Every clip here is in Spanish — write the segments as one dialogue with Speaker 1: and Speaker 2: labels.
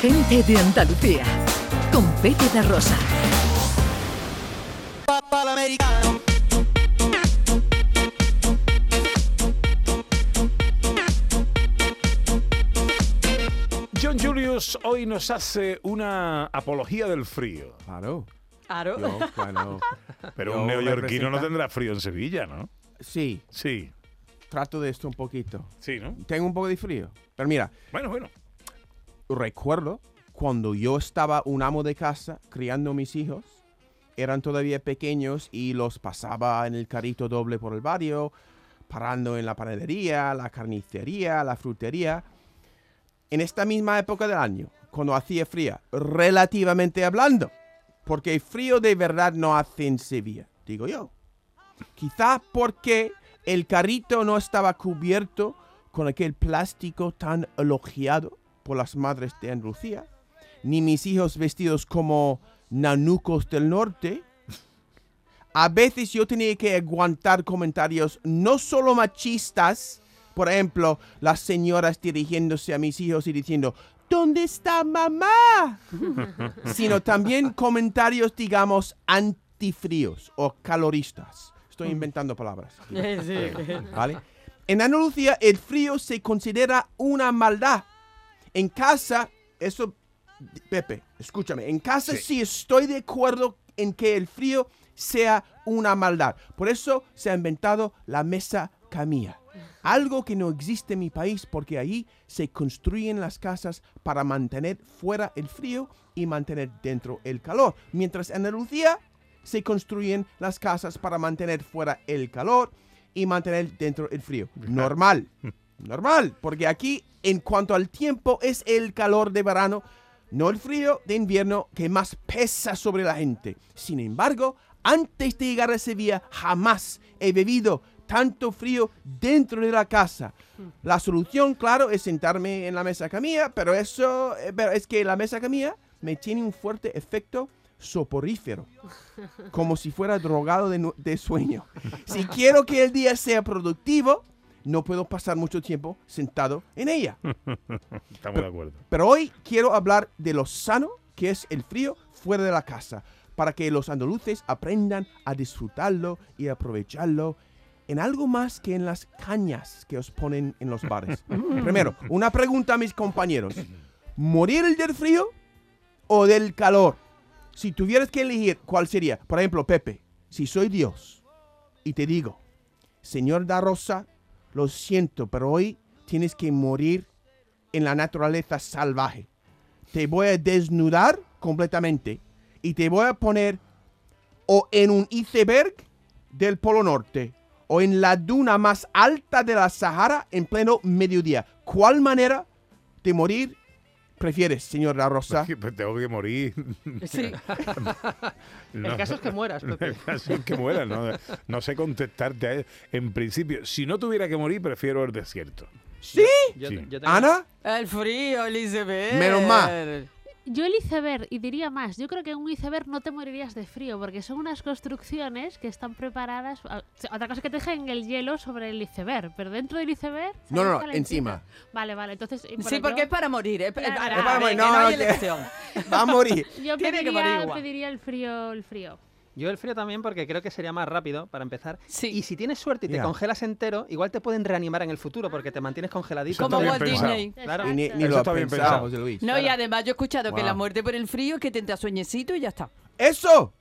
Speaker 1: Gente de Andalucía, con Pepe da Rosa.
Speaker 2: John Julius hoy nos hace una apología del frío.
Speaker 3: Claro.
Speaker 4: Claro.
Speaker 3: Yo, claro.
Speaker 2: Pero
Speaker 3: Yo
Speaker 2: un neoyorquino no tendrá frío en Sevilla, ¿no?
Speaker 3: Sí,
Speaker 2: Sí,
Speaker 3: trato de esto un poquito.
Speaker 2: sí, ¿no?
Speaker 3: Tengo un poco de frío. Pero mira,
Speaker 2: Bueno, bueno.
Speaker 3: Recuerdo cuando yo estaba un amo de casa criando mis hijos. Eran todavía pequeños y los pasaba en el carrito doble por el barrio, parando en la panadería, la carnicería, la frutería. En esta misma época del año, cuando hacía fría, relativamente hablando. Porque frío de verdad no hace en Sevilla, digo yo. Quizá porque el carrito no estaba cubierto con aquel plástico tan elogiado por las madres de Andalucía, ni mis hijos vestidos como nanucos del norte. A veces yo tenía que aguantar comentarios no solo machistas, por ejemplo, las señoras dirigiéndose a mis hijos y diciendo, ¿dónde está mamá? sino también comentarios, digamos, antifríos o caloristas. Estoy inventando palabras. ¿Vale? En Andalucía el frío se considera una maldad. En casa, eso, Pepe, escúchame, en casa
Speaker 2: Sí.
Speaker 3: sí. estoy de acuerdo en que el frío sea una maldad. Por eso se ha inventado la mesa camilla. Algo que no existe en mi país porque ahí se construyen las casas para mantener fuera el frío y mantener dentro el calor. Mientras en Andalucía se construyen las casas para mantener fuera el calor y mantener dentro el frío. Normal. Normal. Porque aquí, en cuanto al tiempo, es el calor de verano, no el frío de invierno que más pesa sobre la gente. Sin embargo, antes de llegar a Sevilla, jamás he bebido tanto frío dentro de la casa. La solución, claro, es sentarme en la mesa camilla, pero eso, eh, pero es que la mesa camilla me tiene un fuerte efecto soporífero, como si fuera drogado de, sueño. Si quiero que el día sea productivo, no puedo pasar mucho tiempo sentado en ella.
Speaker 2: Estamos de acuerdo.
Speaker 3: Pero hoy quiero hablar de lo sano que es el frío fuera de la casa, para que los andaluces aprendan a disfrutarlo y aprovecharlo en algo más que en las cañas que os ponen en los bares. Primero, una pregunta a mis compañeros. ¿Morir del frío o del calor? Si tuvieras que elegir, ¿cuál sería? Por ejemplo, Pepe, si soy Dios y te digo, Señor da Rosa, lo siento, pero hoy tienes que morir en la naturaleza salvaje. Te voy a desnudar completamente y te voy a poner o en un iceberg del Polo Norte o en la duna más alta de la Sahara en pleno mediodía. ¿Cuál manera de morir prefieres, señor La Rosa?
Speaker 2: Pues tengo que morir.
Speaker 4: Sí.
Speaker 2: No.
Speaker 5: El caso es que mueras, Pepe.
Speaker 2: El caso es que muera, no, no sé contestarte a él. En principio, si no tuviera que morir, prefiero el desierto.
Speaker 3: ¿Sí?
Speaker 5: Yo,
Speaker 2: Sí.
Speaker 5: yo tengo-
Speaker 3: ¿Ana?
Speaker 4: El frío, Elizabeth.
Speaker 3: Menos mal.
Speaker 6: Yo el iceberg, y diría más, yo creo que en un iceberg no te morirías de frío, porque son unas construcciones que están preparadas... a- Otra cosa es que te dejen el hielo sobre el iceberg, pero dentro del iceberg...
Speaker 3: No, no, encima.
Speaker 6: Vale, vale, entonces... por
Speaker 4: Sí, porque
Speaker 6: yo-
Speaker 4: es para morir. Es,
Speaker 6: Claro.
Speaker 4: es para,
Speaker 6: Es para
Speaker 3: morir,
Speaker 4: que
Speaker 3: no,
Speaker 4: no hay
Speaker 3: no, que-
Speaker 4: elección.
Speaker 3: Va a morir.
Speaker 6: Yo
Speaker 4: Tiene que morir
Speaker 6: pediría,
Speaker 4: igual.
Speaker 6: pediría el frío, el frío.
Speaker 5: Yo el frío también porque creo que sería más rápido para empezar.
Speaker 4: Sí.
Speaker 5: Y si tienes suerte y te congelas entero, igual te pueden reanimar en el futuro porque te mantienes congeladito.
Speaker 4: Como Walt
Speaker 2: pensado.
Speaker 4: Disney.
Speaker 5: Claro.
Speaker 3: Y ni,
Speaker 6: Exacto.
Speaker 3: ni
Speaker 2: Eso
Speaker 3: lo
Speaker 2: está bien
Speaker 3: pensado,
Speaker 2: pensado.
Speaker 3: José Luis.
Speaker 4: No, y además yo he escuchado que la muerte por el frío es que te entra sueñecito y ya está.
Speaker 3: ¡Eso!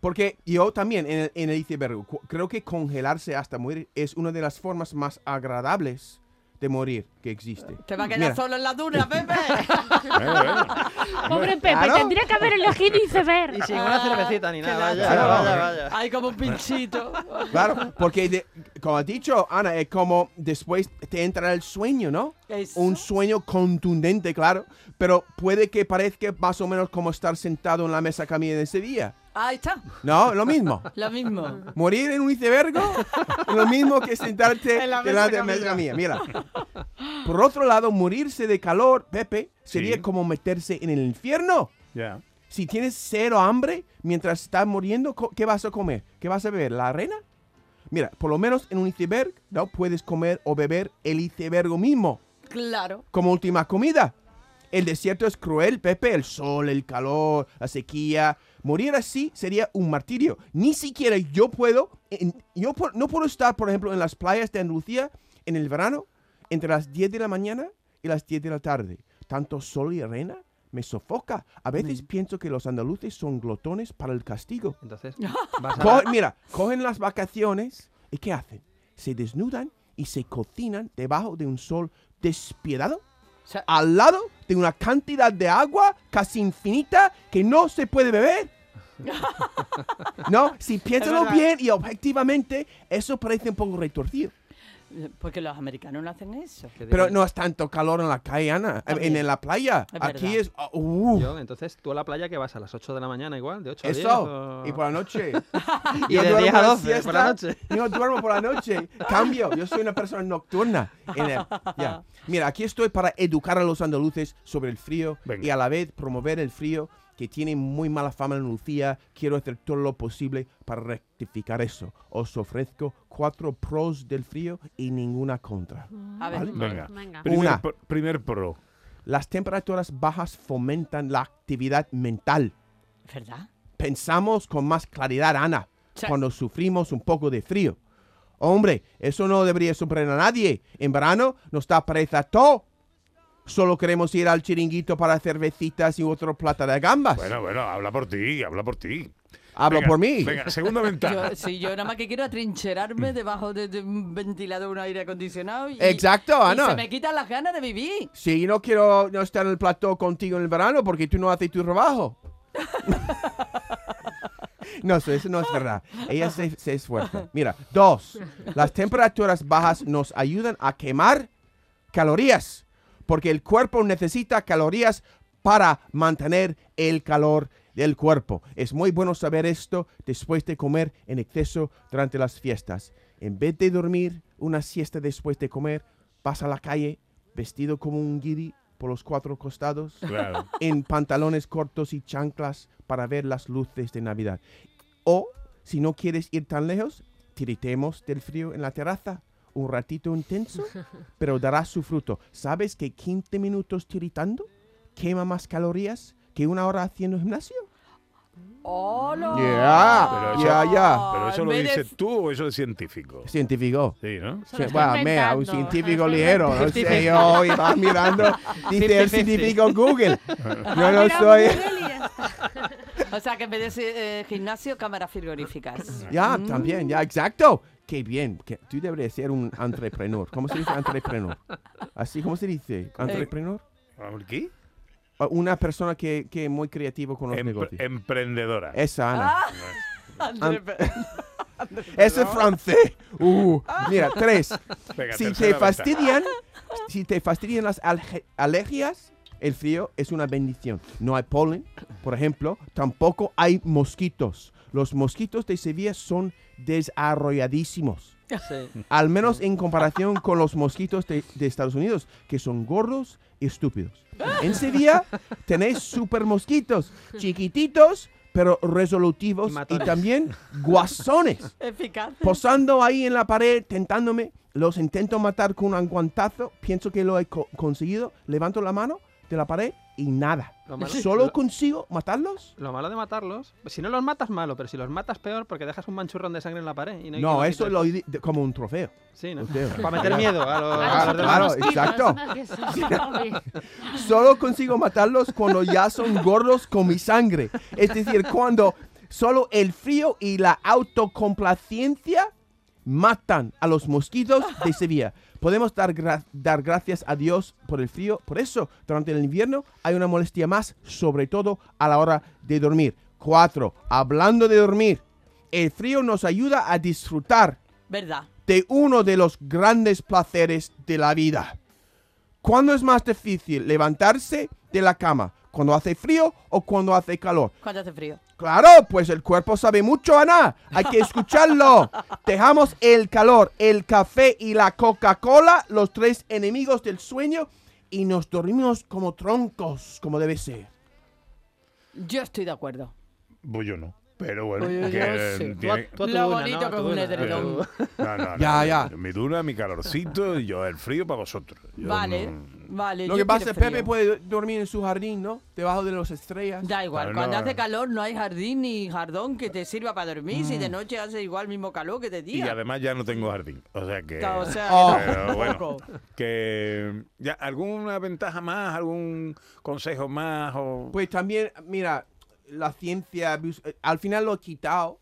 Speaker 3: Porque yo también en el, en el iceberg creo que congelarse hasta morir es una de las formas más agradables de morir que existe.
Speaker 4: Te va a quedar
Speaker 3: Mira.
Speaker 4: solo en la duna, Pepe.
Speaker 2: Bueno, bueno.
Speaker 6: Pobre Pepe,
Speaker 3: Claro.
Speaker 6: tendría que haber elegido iceberg.
Speaker 5: Y sin una cervecita ni nada. Vaya,
Speaker 4: lástima.
Speaker 5: vaya, vaya.
Speaker 4: Hay como un pinchito.
Speaker 3: Claro, porque de- como has dicho, Ana, es como después te entra el sueño, ¿no?
Speaker 4: Eso.
Speaker 3: Un sueño contundente, claro, pero puede que parezca más o menos como estar sentado en la mesa camilla de Sevilla.
Speaker 4: Ahí está.
Speaker 3: No, lo mismo.
Speaker 4: Lo mismo.
Speaker 3: Morir en un iceberg es lo mismo que sentarte
Speaker 4: En la mesa
Speaker 3: delante de la mesa
Speaker 4: camilla.
Speaker 3: Mira. Por otro lado, morirse de calor, Pepe, sería
Speaker 2: Sí.
Speaker 3: como meterse en el infierno.
Speaker 2: Ya.
Speaker 3: Si tienes cero hambre mientras estás muriendo, ¿qué vas a comer? ¿Qué vas a beber? ¿La arena? Mira, por lo menos en un iceberg, ¿no? Puedes comer o beber el iceberg mismo
Speaker 4: Claro.
Speaker 3: como última comida. El desierto es cruel, Pepe, el sol, el calor, la sequía. Morir así sería un martirio. Ni siquiera yo puedo, en- yo no puedo estar, por ejemplo, en las playas de Andalucía en el verano entre las 10 de la mañana y las 10 de la tarde. Tanto sol y arena me sofoca. A veces pienso que los andaluces son glotones para el castigo.
Speaker 5: Entonces, vas a...
Speaker 3: Co- mira, cogen las vacaciones y ¿qué hacen? Se desnudan y se cocinan debajo de un sol despiadado
Speaker 4: sea,
Speaker 3: al lado de una cantidad de agua casi infinita que no se puede beber. No, si piénsalo bien y objetivamente, eso parece un poco retorcido.
Speaker 4: Porque los americanos no hacen eso.
Speaker 3: Pero no es tanto calor en la calle, Ana.
Speaker 4: Está
Speaker 3: En,
Speaker 4: bien.
Speaker 3: la playa.
Speaker 4: Es
Speaker 3: Aquí
Speaker 4: verdad.
Speaker 3: es... oh, uh,
Speaker 5: Yo, entonces, tú a la playa que vas a las 8 de la mañana igual, de 8 a 10.
Speaker 3: eso.
Speaker 5: o-
Speaker 3: Y por la noche.
Speaker 5: Y
Speaker 3: Yo
Speaker 5: de
Speaker 3: duermo
Speaker 5: 10 a
Speaker 3: la
Speaker 5: 12 por la
Speaker 3: siesta,
Speaker 5: noche.
Speaker 3: Yo duermo por la noche. Cambio. Yo soy una persona nocturna. En el- ya. Mira, aquí estoy para educar a los andaluces sobre el frío
Speaker 2: Venga.
Speaker 3: y a la vez promover el frío que tiene muy mala fama en Andalucía. Quiero hacer todo lo posible para rectificar eso. Os ofrezco cuatro pros del frío y ninguna contra.
Speaker 4: A ver,
Speaker 3: Vale.
Speaker 2: Venga.
Speaker 6: Venga.
Speaker 2: Primer,
Speaker 3: Una.
Speaker 2: primer pro.
Speaker 3: Las temperaturas bajas fomentan la actividad mental.
Speaker 4: ¿verdad?
Speaker 3: Pensamos con más claridad, Ana,
Speaker 4: Sí.
Speaker 3: cuando sufrimos un poco de frío. Hombre, eso no debería sorprender a nadie. En verano nos da pereza todo. Solo queremos ir al chiringuito para cervecitas y otro plata de gambas.
Speaker 2: Bueno, bueno, habla por ti, habla por ti.
Speaker 3: Hablo
Speaker 2: Venga,
Speaker 3: por mí.
Speaker 2: Venga, segunda ventaja.
Speaker 4: Yo, sí, yo nada más que quiero atrincherarme debajo de, de un ventilador, un aire acondicionado. Y,
Speaker 3: Exacto,
Speaker 4: y
Speaker 3: Ana.
Speaker 4: se me quitan las ganas de vivir.
Speaker 3: Sí, no quiero no estar en el plató contigo en el verano porque tú no haces tu trabajo. no, eso, eso no es verdad. Ella se, se esfuerza. Mira, dos, las temperaturas bajas nos ayudan a quemar calorías porque el cuerpo necesita calorías para mantener el calor del cuerpo. Es muy bueno saber esto después de comer en exceso durante las fiestas. En vez de dormir una siesta después de comer, vas a la calle vestido como un guiri por los cuatro costados,
Speaker 2: Claro.
Speaker 3: en pantalones cortos y chanclas para ver las luces de Navidad. O, si no quieres ir tan lejos, tiritemos del frío en la terraza. Un ratito intenso, pero dará su fruto. ¿Sabes que 15 minutos tiritando quema más calorías que una hora haciendo gimnasio?
Speaker 4: ¡Hola!
Speaker 3: Yeah,
Speaker 2: Pero
Speaker 3: ya, ya.
Speaker 2: ¿Pero eso lo dices tú o eso es científico?
Speaker 3: Científico.
Speaker 2: Sí, ¿no?
Speaker 3: Sí, bueno, mira, un científico ligero, no sé yo, y vas mirando, dice el
Speaker 5: 50-50.
Speaker 3: científico Google. Yo no soy...
Speaker 4: O sea, que en vez de eh, gimnasio, cámaras frigoríficas.
Speaker 3: Ya, también, ya, exacto. Qué bien, que tú deberías ser un entrepreneur. ¿Cómo se dice entrepreneur? Así, ¿cómo se dice? ¿Entrepreneur?
Speaker 2: ¿Qué?
Speaker 3: O Una persona que, que es muy creativo con los
Speaker 2: Empre-
Speaker 3: negocios.
Speaker 2: emprendedora.
Speaker 3: Esa, Ana.
Speaker 4: Pe-
Speaker 3: Ese es francés. Uh, mira, tres.
Speaker 2: Venga,
Speaker 3: si te fastidian, si te fastidian las alergias, el frío es una bendición. No hay polen, por ejemplo, tampoco hay mosquitos. Los mosquitos de Sevilla son desarrolladísimos.
Speaker 5: Sí.
Speaker 3: Al menos en comparación con los mosquitos de, de Estados Unidos, que son gordos y estúpidos. En Sevilla tenéis super mosquitos, chiquititos, pero resolutivos
Speaker 5: Y
Speaker 3: también guasones.
Speaker 4: Eficaz.
Speaker 3: Posando ahí en la pared, tentándome, los intento matar con un guantazo, pienso que lo he co- conseguido, levanto la mano de la pared y nada.
Speaker 5: Lo malo-
Speaker 3: Solo
Speaker 5: lo-
Speaker 3: consigo matarlos.
Speaker 5: Lo malo de matarlos, si no los matas malo, pero si los matas peor porque dejas un manchurrón de sangre en la pared. Y no, hay
Speaker 3: No,
Speaker 5: quien
Speaker 3: eso lo de- como un trofeo.
Speaker 5: Sí, ¿no?
Speaker 3: Trofeo.
Speaker 5: Para meter miedo a los,
Speaker 6: a
Speaker 3: claro,
Speaker 6: mosquitos,
Speaker 3: exacto. Solo consigo matarlos cuando ya son gordos con mi sangre. Es decir, cuando solo el frío y la autocomplacencia matan a los mosquitos de Sevilla. Podemos dar, gra- dar gracias a Dios por el frío. Por eso, durante el invierno hay una molestia más, sobre todo a la hora de dormir. Cuatro, hablando de dormir, el frío nos ayuda a disfrutar
Speaker 4: ¿Verdad?
Speaker 3: de uno de los grandes placeres de la vida. ¿Cuándo es más difícil levantarse de la cama? ¿Cuando hace frío o cuando hace calor?
Speaker 4: Cuando hace frío.
Speaker 3: Claro, pues el cuerpo sabe mucho, Ana. Hay que escucharlo. Dejamos el calor, el café y la Coca-Cola, los tres enemigos del sueño, y nos dormimos como troncos, como debe ser.
Speaker 4: Yo estoy de acuerdo.
Speaker 2: Pues yo no. Pero bueno,
Speaker 4: Oye,
Speaker 2: que.
Speaker 5: Tú tú a tu
Speaker 4: Lo
Speaker 5: duna,
Speaker 4: bonito
Speaker 5: ¿no? A
Speaker 4: que
Speaker 5: tu
Speaker 4: es un
Speaker 5: duna.
Speaker 4: edredón.
Speaker 2: No, no, no,
Speaker 3: Ya,
Speaker 2: no,
Speaker 3: ya.
Speaker 2: Mi duna, mi calorcito y yo el frío para vosotros. Yo
Speaker 4: Vale,
Speaker 2: no-
Speaker 4: vale.
Speaker 3: Lo
Speaker 4: yo
Speaker 3: que pasa es que Pepe
Speaker 4: frío.
Speaker 3: puede dormir en su jardín, ¿no? Debajo de las estrellas.
Speaker 4: Da igual,
Speaker 2: Claro,
Speaker 4: cuando
Speaker 2: no.
Speaker 4: hace calor no hay jardín ni jardón que te sirva para dormir. Si de noche hace igual mismo calor que de
Speaker 2: Y
Speaker 4: día.
Speaker 2: además ya no tengo jardín. O sea que.
Speaker 4: O sea,
Speaker 3: Oh.
Speaker 2: Pero bueno,
Speaker 4: tampoco.
Speaker 2: que ya alguna ventaja más, algún consejo más o
Speaker 3: Pues también, mira, la ciencia, eh, al final lo he quitado,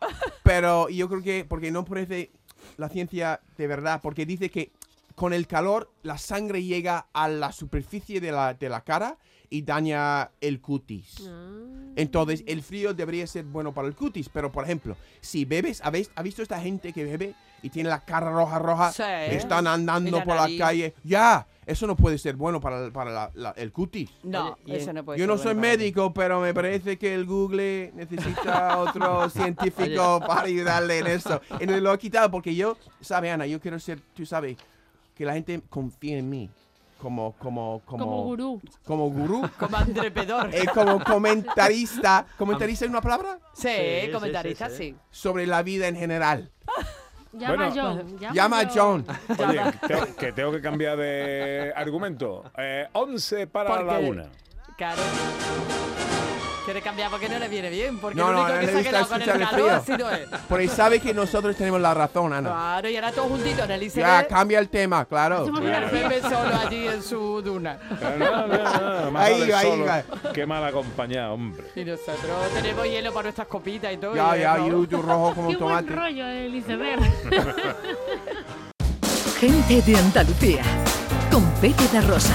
Speaker 3: pero yo creo que, porque no parece la ciencia de verdad, porque dice que con el calor la sangre llega a la superficie de la, de la cara y daña el cutis.
Speaker 6: Ah.
Speaker 3: Entonces, el frío debería ser bueno para el cutis, pero por ejemplo, si bebes, ¿habéis, ¿ha visto esta gente que bebe y tiene la cara roja, roja?
Speaker 4: Sí.
Speaker 3: Están andando por la calle. Ya, eso no puede ser bueno para, el- para la- la- el cutis.
Speaker 4: No,
Speaker 5: Oye,
Speaker 4: eso no puede
Speaker 3: Yo
Speaker 4: ser
Speaker 3: no
Speaker 4: bueno
Speaker 3: soy
Speaker 4: ti.
Speaker 3: médico, pero me parece que el Google necesita otro científico para ayudarle en eso. Y no lo he quitado porque yo, sabe Ana, yo quiero ser, tú sabes, que la gente confíe en mí como, como, como,
Speaker 6: Como gurú.
Speaker 3: como gurú,
Speaker 4: Como andrepedor.
Speaker 3: eh, como comentarista. ¿Comentarista es una palabra?
Speaker 4: sí,
Speaker 5: Sí, sí,
Speaker 4: comentarista,
Speaker 5: sí,
Speaker 4: sí.
Speaker 5: sí.
Speaker 3: Sobre la vida en general.
Speaker 6: Llama
Speaker 2: Bueno.
Speaker 6: a John. Llama,
Speaker 3: Llama a John.
Speaker 2: Oye, te- que tengo que cambiar de argumento. Eh, 11 para
Speaker 4: ¿Por
Speaker 2: la una.
Speaker 4: Claro. Quiere cambiar porque no le viene bien. Porque
Speaker 3: No,
Speaker 4: el
Speaker 3: no,
Speaker 4: único
Speaker 3: a
Speaker 4: que
Speaker 3: él
Speaker 4: se
Speaker 3: le
Speaker 4: ha quedado
Speaker 3: gusta
Speaker 4: con el
Speaker 3: escuchar el
Speaker 4: calor ha
Speaker 3: frío.
Speaker 4: sido él.
Speaker 3: Porque sabe que nosotros tenemos la razón, Ana.
Speaker 4: Claro, y ahora todos juntitos en el.
Speaker 3: Ya, cambia el tema, claro.
Speaker 4: El Pepe solo allí en su duna.
Speaker 2: No, no, no, no, más
Speaker 3: Ahí ahí
Speaker 2: solo que mal acompañado, hombre.
Speaker 4: Y nosotros tenemos hielo para nuestras copitas y todo.
Speaker 3: Ya,
Speaker 4: y
Speaker 3: ya, y rojo como
Speaker 6: Qué buen
Speaker 3: tomate.
Speaker 6: rollo el iceberg.
Speaker 1: Gente de Andalucía. Con Pepe de Rosa.